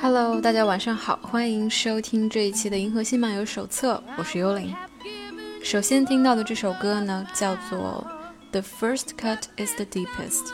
Hello，大家晚上好，欢迎收听这一期的《银河系漫游手册》，我是幽灵。首先听到的这首歌呢，叫做《The First Cut Is the Deepest》。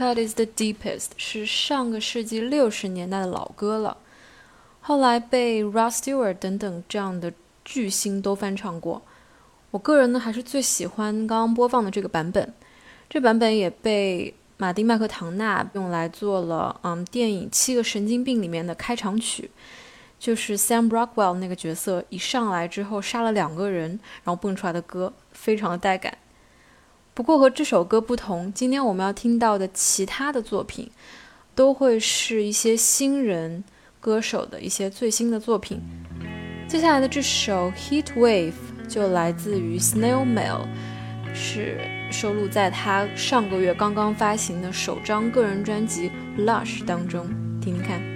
Cut is the deepest 是上个世纪六十年代的老歌了，后来被 Rod Stewart 等等这样的巨星都翻唱过。我个人呢还是最喜欢刚刚播放的这个版本，这版本也被马丁麦克唐纳用来做了嗯电影《七个神经病》里面的开场曲，就是 Sam Rockwell 那个角色一上来之后杀了两个人，然后蹦出来的歌，非常的带感。不过和这首歌不同，今天我们要听到的其他的作品，都会是一些新人歌手的一些最新的作品。接下来的这首《Heat Wave》就来自于 Snail Mail，是收录在他上个月刚刚发行的首张个人专辑《Lush》当中，听听看。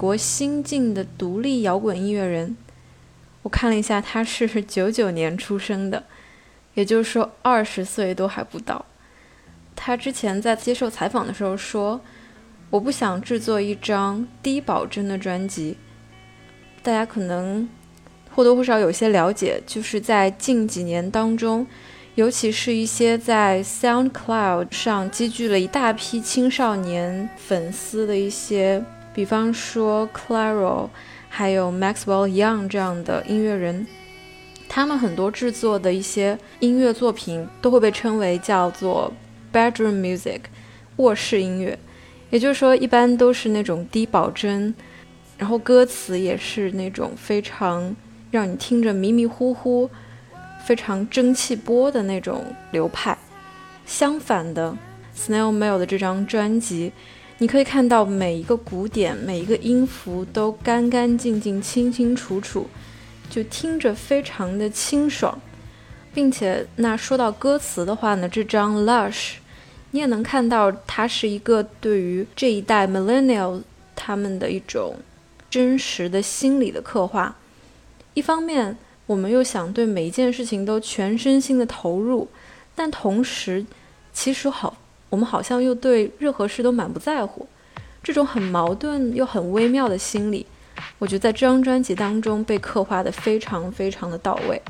国新晋的独立摇滚音乐人。我看了一下，他是九九年出生的，也就是说二十岁都还不到。他之前在接受采访的时候说：“我不想制作一张低保真的专辑。”大家可能或多或少有些了解，就是在近几年当中，尤其是一些在 SoundCloud 上积聚了一大批青少年粉丝的一些，比方说 Claro。还有 Maxwell Young 这样的音乐人，他们很多制作的一些音乐作品都会被称为叫做 bedroom music，卧室音乐。也就是说，一般都是那种低保真，然后歌词也是那种非常让你听着迷迷糊糊、非常蒸汽波的那种流派。相反的，Snail Mail 的这张专辑。你可以看到每一个鼓点、每一个音符都干干净净、清清楚楚，就听着非常的清爽，并且那说到歌词的话呢，这张《Lush》，你也能看到它是一个对于这一代 Millennial 他们的一种真实的心理的刻画。一方面，我们又想对每一件事情都全身心的投入，但同时，其实好。我们好像又对任何事都满不在乎，这种很矛盾又很微妙的心理，我觉得在这张专辑当中被刻画的非常非常的到位。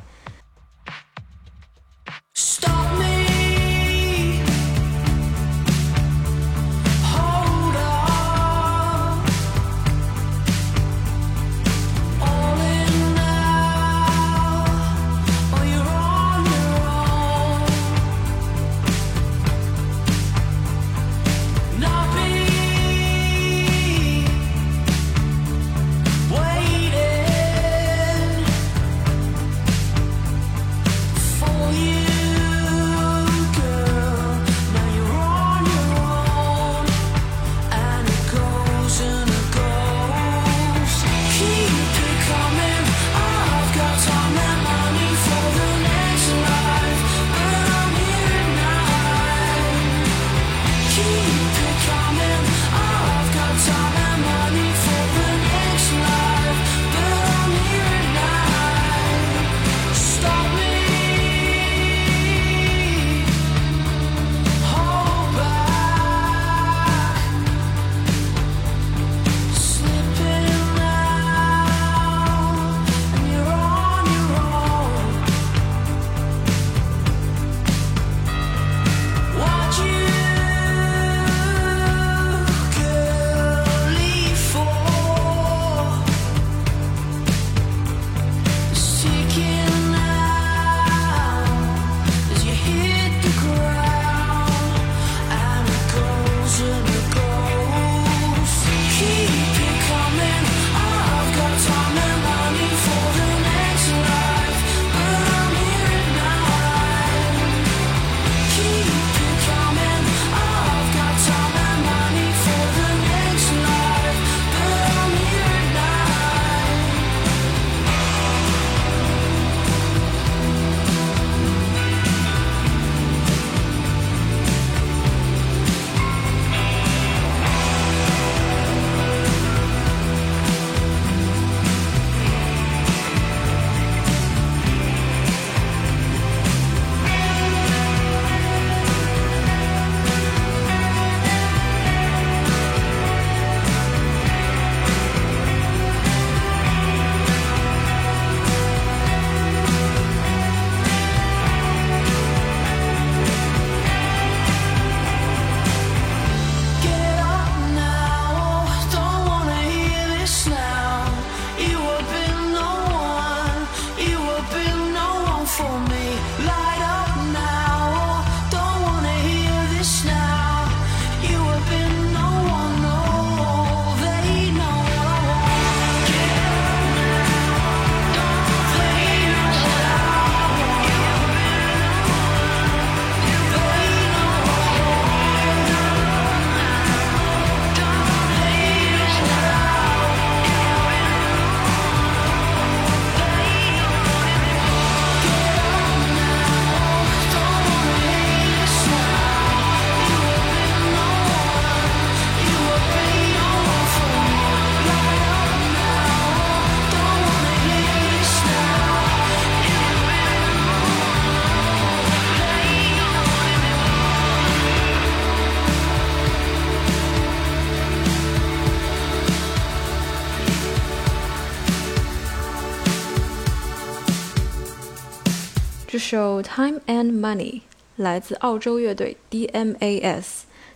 首《Time and Money》来自澳洲乐队 DMAS，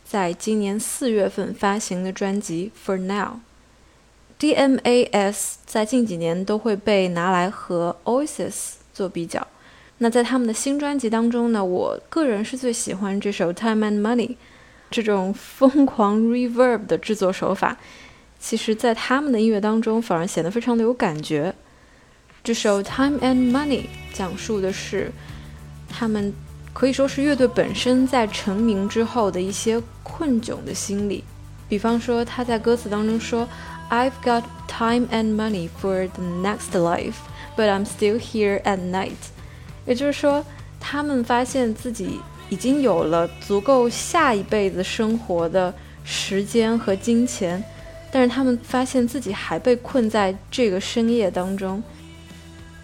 在今年四月份发行的专辑《For Now》。DMAS 在近几年都会被拿来和 Oasis 做比较。那在他们的新专辑当中呢，我个人是最喜欢这首《Time and Money》。这种疯狂 reverb 的制作手法，其实在他们的音乐当中反而显得非常的有感觉。这首《Time and Money》讲述的是他们可以说是乐队本身在成名之后的一些困窘的心理。比方说，他在歌词当中说：“I've got time and money for the next life, but I'm still here at night。”也就是说，他们发现自己已经有了足够下一辈子生活的时间和金钱，但是他们发现自己还被困在这个深夜当中。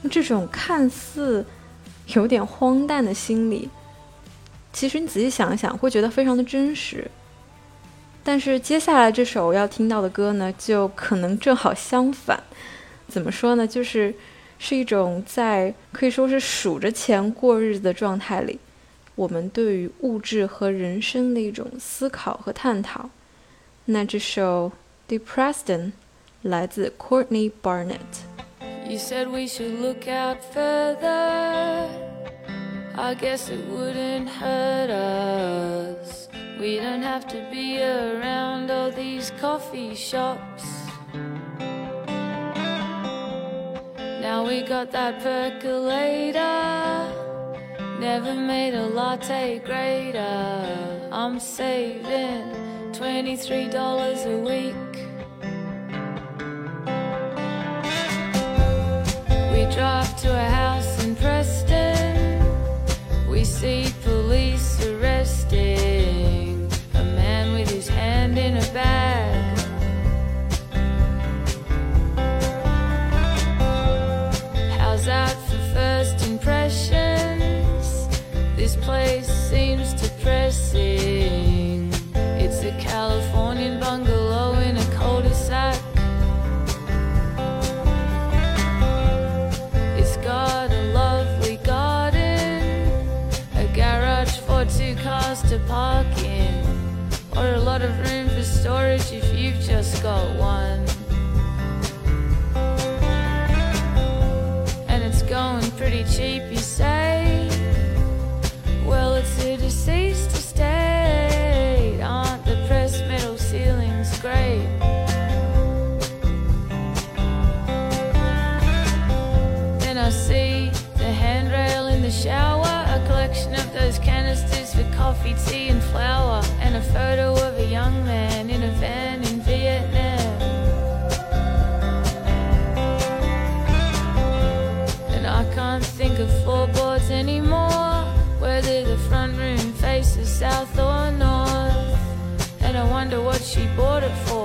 这种看似有点荒诞的心理，其实你仔细想想，会觉得非常的真实。但是接下来这首要听到的歌呢，就可能正好相反。怎么说呢？就是是一种在可以说是数着钱过日子的状态里，我们对于物质和人生的一种思考和探讨。那这首《Depressed》来自 Courtney Barnett。You said we should look out further. I guess it wouldn't hurt us. We don't have to be around all these coffee shops. Now we got that percolator. Never made a latte greater. I'm saving $23 a week. We drive to a house in Preston. We see police arresting a man with his hand in a bag. How's that for first impressions? This place seems depressing. Got one. And it's going pretty cheap, you say? Well, it's a deceased estate. Aren't the pressed metal ceilings great? Then I see the handrail in the shower, a collection of those canisters for coffee, tea, and flour, and a photo of a young man she bought it for.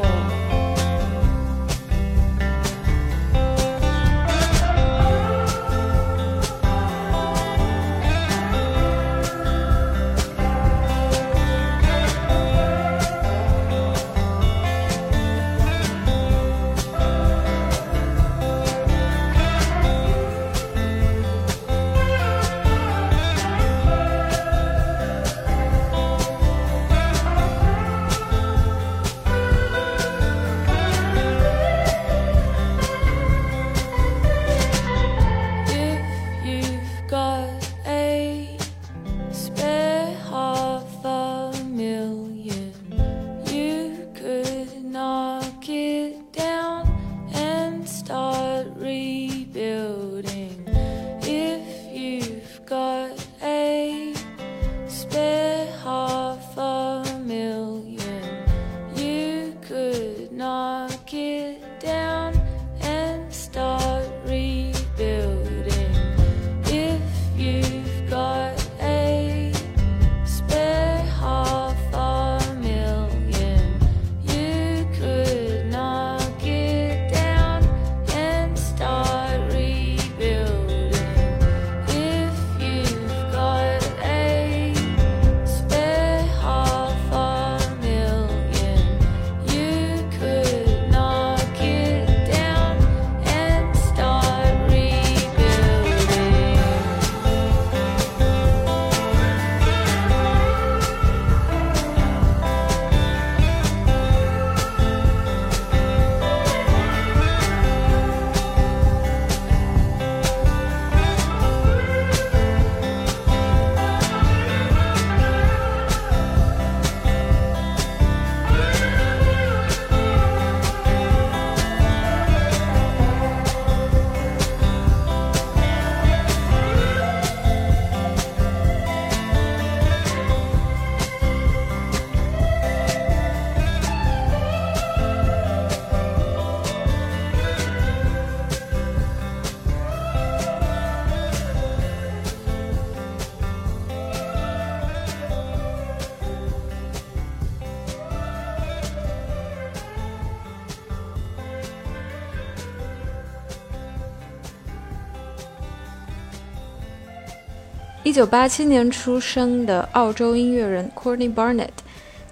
一九八七年出生的澳洲音乐人 Courtney Barnett，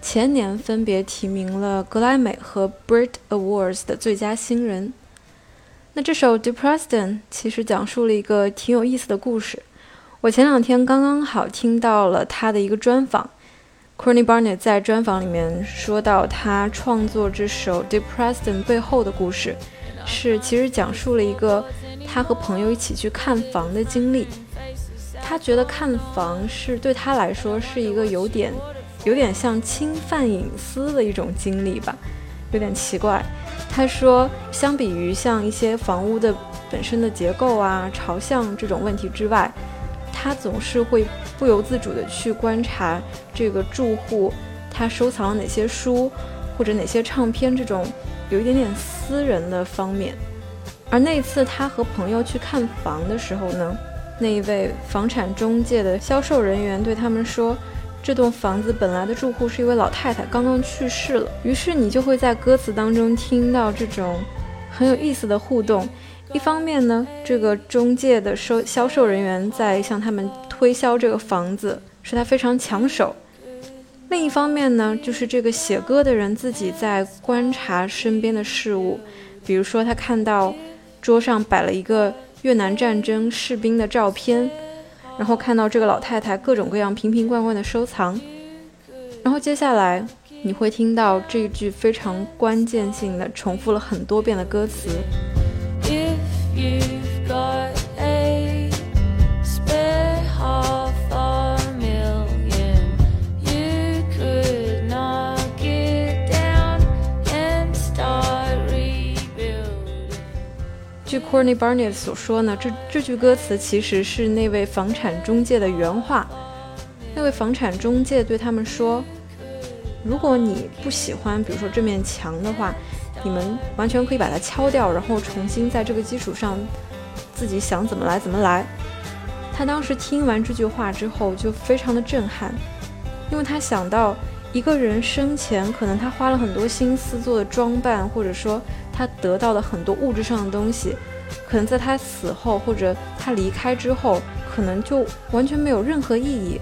前年分别提名了格莱美和 Brit Awards 的最佳新人。那这首《Depressed》其实讲述了一个挺有意思的故事。我前两天刚刚好听到了他的一个专访，Courtney Barnett 在专访里面说到他创作这首《Depressed》背后的故事，是其实讲述了一个他和朋友一起去看房的经历。他觉得看房是对他来说是一个有点有点像侵犯隐私的一种经历吧，有点奇怪。他说，相比于像一些房屋的本身的结构啊、朝向这种问题之外，他总是会不由自主地去观察这个住户他收藏了哪些书或者哪些唱片这种有一点点私人的方面。而那次他和朋友去看房的时候呢，那一位房产中介的销售人员对他们说。这栋房子本来的住户是一位老太太，刚刚去世了。于是你就会在歌词当中听到这种很有意思的互动。一方面呢，这个中介的收销售人员在向他们推销这个房子，是他非常抢手；另一方面呢，就是这个写歌的人自己在观察身边的事物，比如说他看到桌上摆了一个越南战争士兵的照片。然后看到这个老太太各种各样瓶瓶罐罐的收藏，然后接下来你会听到这一句非常关键性的、重复了很多遍的歌词。据 Courtney Barnett 所说呢，这这句歌词其实是那位房产中介的原话。那位房产中介对他们说：“如果你不喜欢，比如说这面墙的话，你们完全可以把它敲掉，然后重新在这个基础上自己想怎么来怎么来。”他当时听完这句话之后就非常的震撼，因为他想到一个人生前可能他花了很多心思做的装扮，或者说。他得到的很多物质上的东西，可能在他死后或者他离开之后，可能就完全没有任何意义。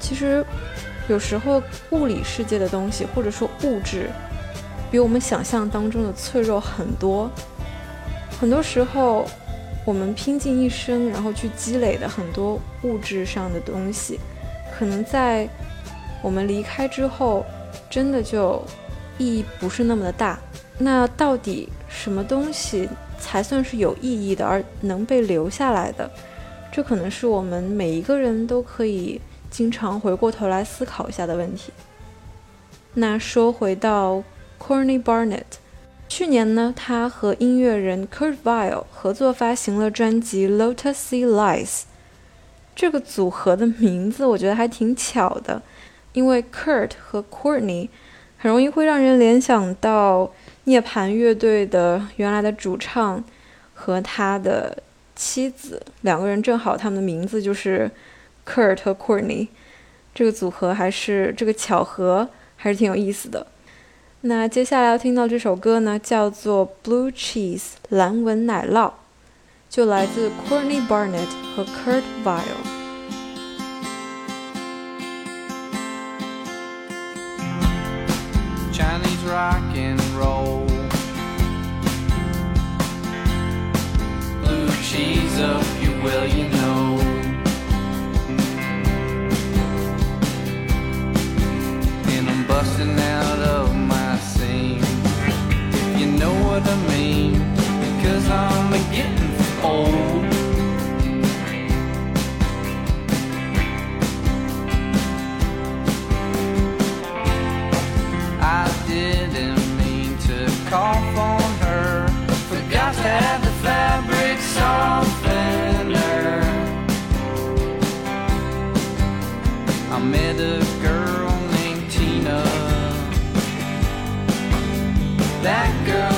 其实，有时候物理世界的东西，或者说物质，比我们想象当中的脆弱很多。很多时候，我们拼尽一生，然后去积累的很多物质上的东西，可能在我们离开之后，真的就意义不是那么的大。那到底什么东西才算是有意义的，而能被留下来的？这可能是我们每一个人都可以经常回过头来思考一下的问题。那说回到 Courtney Barnett，去年呢，他和音乐人 Kurt Vile 合作发行了专辑《Lotus Sea Lies》。这个组合的名字我觉得还挺巧的，因为 Kurt 和 Courtney 很容易会让人联想到。涅槃乐队的原来的主唱和他的妻子两个人正好，他们的名字就是 Kurt 和 Courtney，这个组合还是这个巧合还是挺有意思的。那接下来要听到这首歌呢，叫做 Blue Cheese 蓝纹奶酪，就来自 Courtney Barnett 和 Kurt Vile。Rock and roll. Blue cheese up, you will, you know. And I'm busting out of my seam. If you know what I mean, and the fabric's all. I met a girl named Tina. That girl.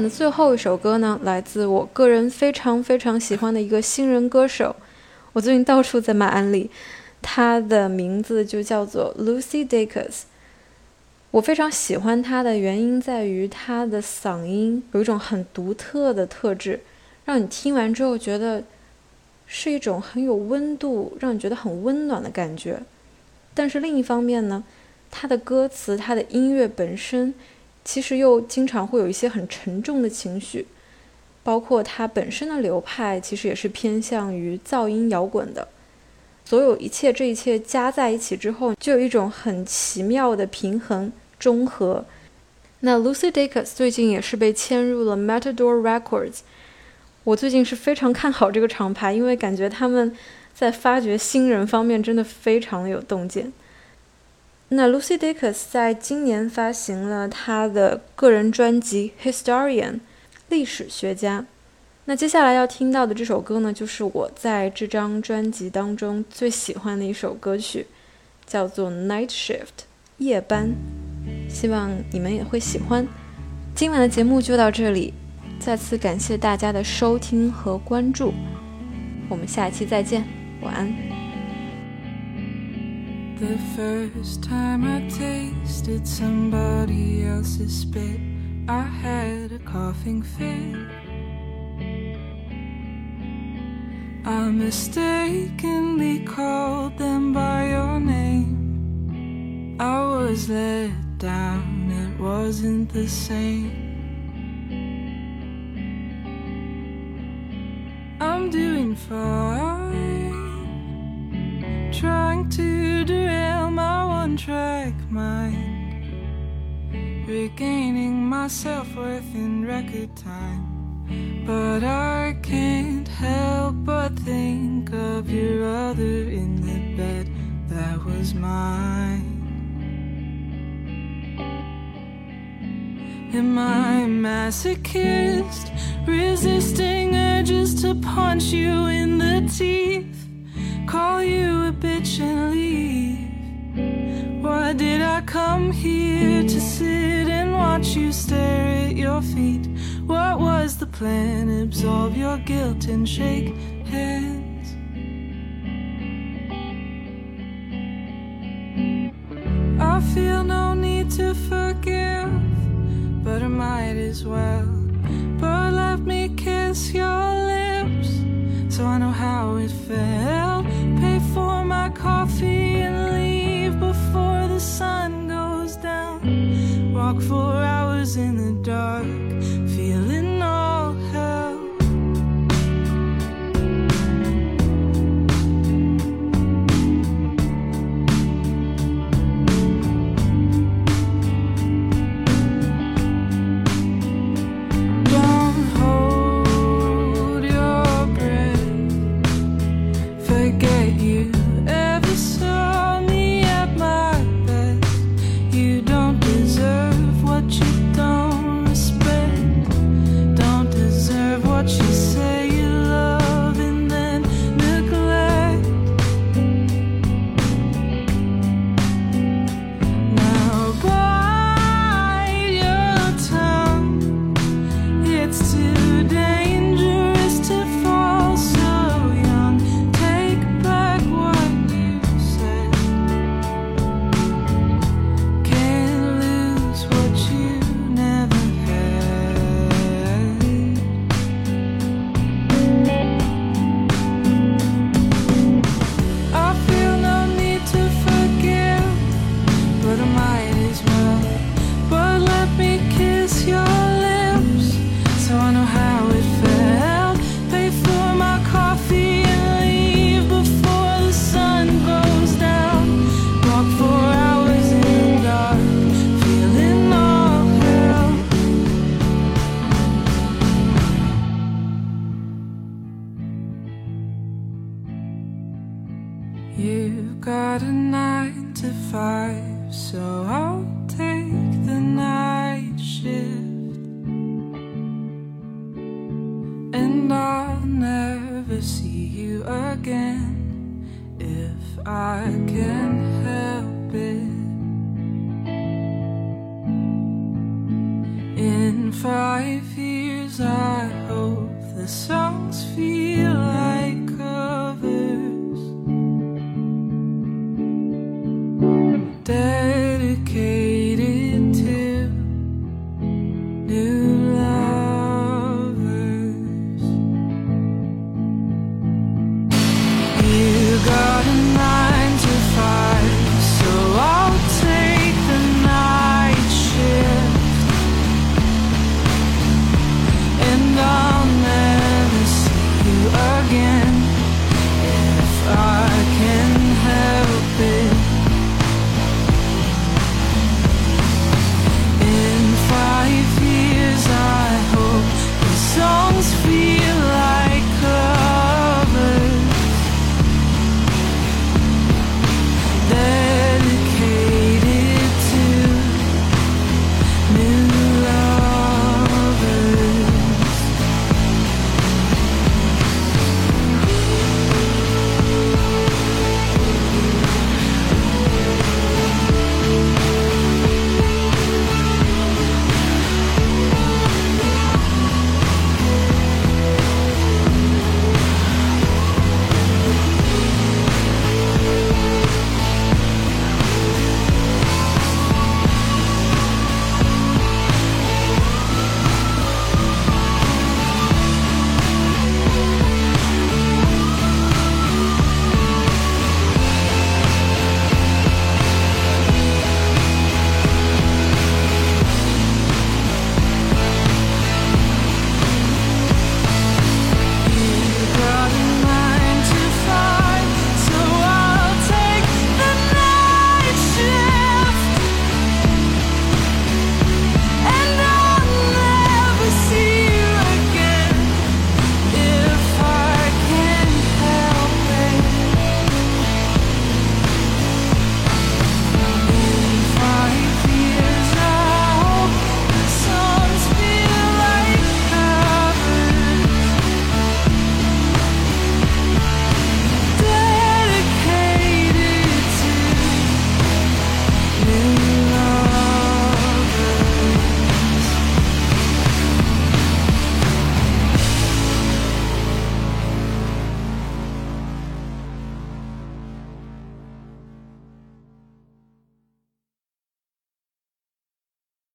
的最后一首歌呢，来自我个人非常非常喜欢的一个新人歌手，我最近到处在卖安利，他的名字就叫做 Lucy Dacus。我非常喜欢他的原因在于他的嗓音有一种很独特的特质，让你听完之后觉得是一种很有温度，让你觉得很温暖的感觉。但是另一方面呢，他的歌词、他的音乐本身，其实又经常会有一些很沉重的情绪，包括他本身的流派其实也是偏向于噪音摇滚的。所有一切这一切加在一起之后，就有一种很奇妙的平衡中和。那 Lucy Dacus 最近也是被签入了 Matador Records，我最近是非常看好这个厂牌，因为感觉他们在发掘新人方面真的非常的有洞见。那 Lucy Dacus 在今年发行了她的个人专辑《Historian》，历史学家。那接下来要听到的这首歌呢，就是我在这张专辑当中最喜欢的一首歌曲，叫做《Night Shift》夜班。希望你们也会喜欢。今晚的节目就到这里，再次感谢大家的收听和关注，我们下期再见，晚安。The first time I tasted somebody else's spit, I had a coughing fit. I mistakenly called them by your name. I was let down, it wasn't the same. I'm doing fine trying to derail my one track mind, regaining my self worth in record time. But I can't help but think of your other in the bed that was mine. Am I masochist, resisting urges to punch you in the teeth? Call you a bitch and leave. Why did I come here to sit and watch you stare at your feet? What was the plan? Absolve your guilt and shake hands. I feel no need to forgive, but I might as well. But let me kiss your lips so I know how it felt. For my coffee and leave before the sun goes down. Walk for hours in the dark,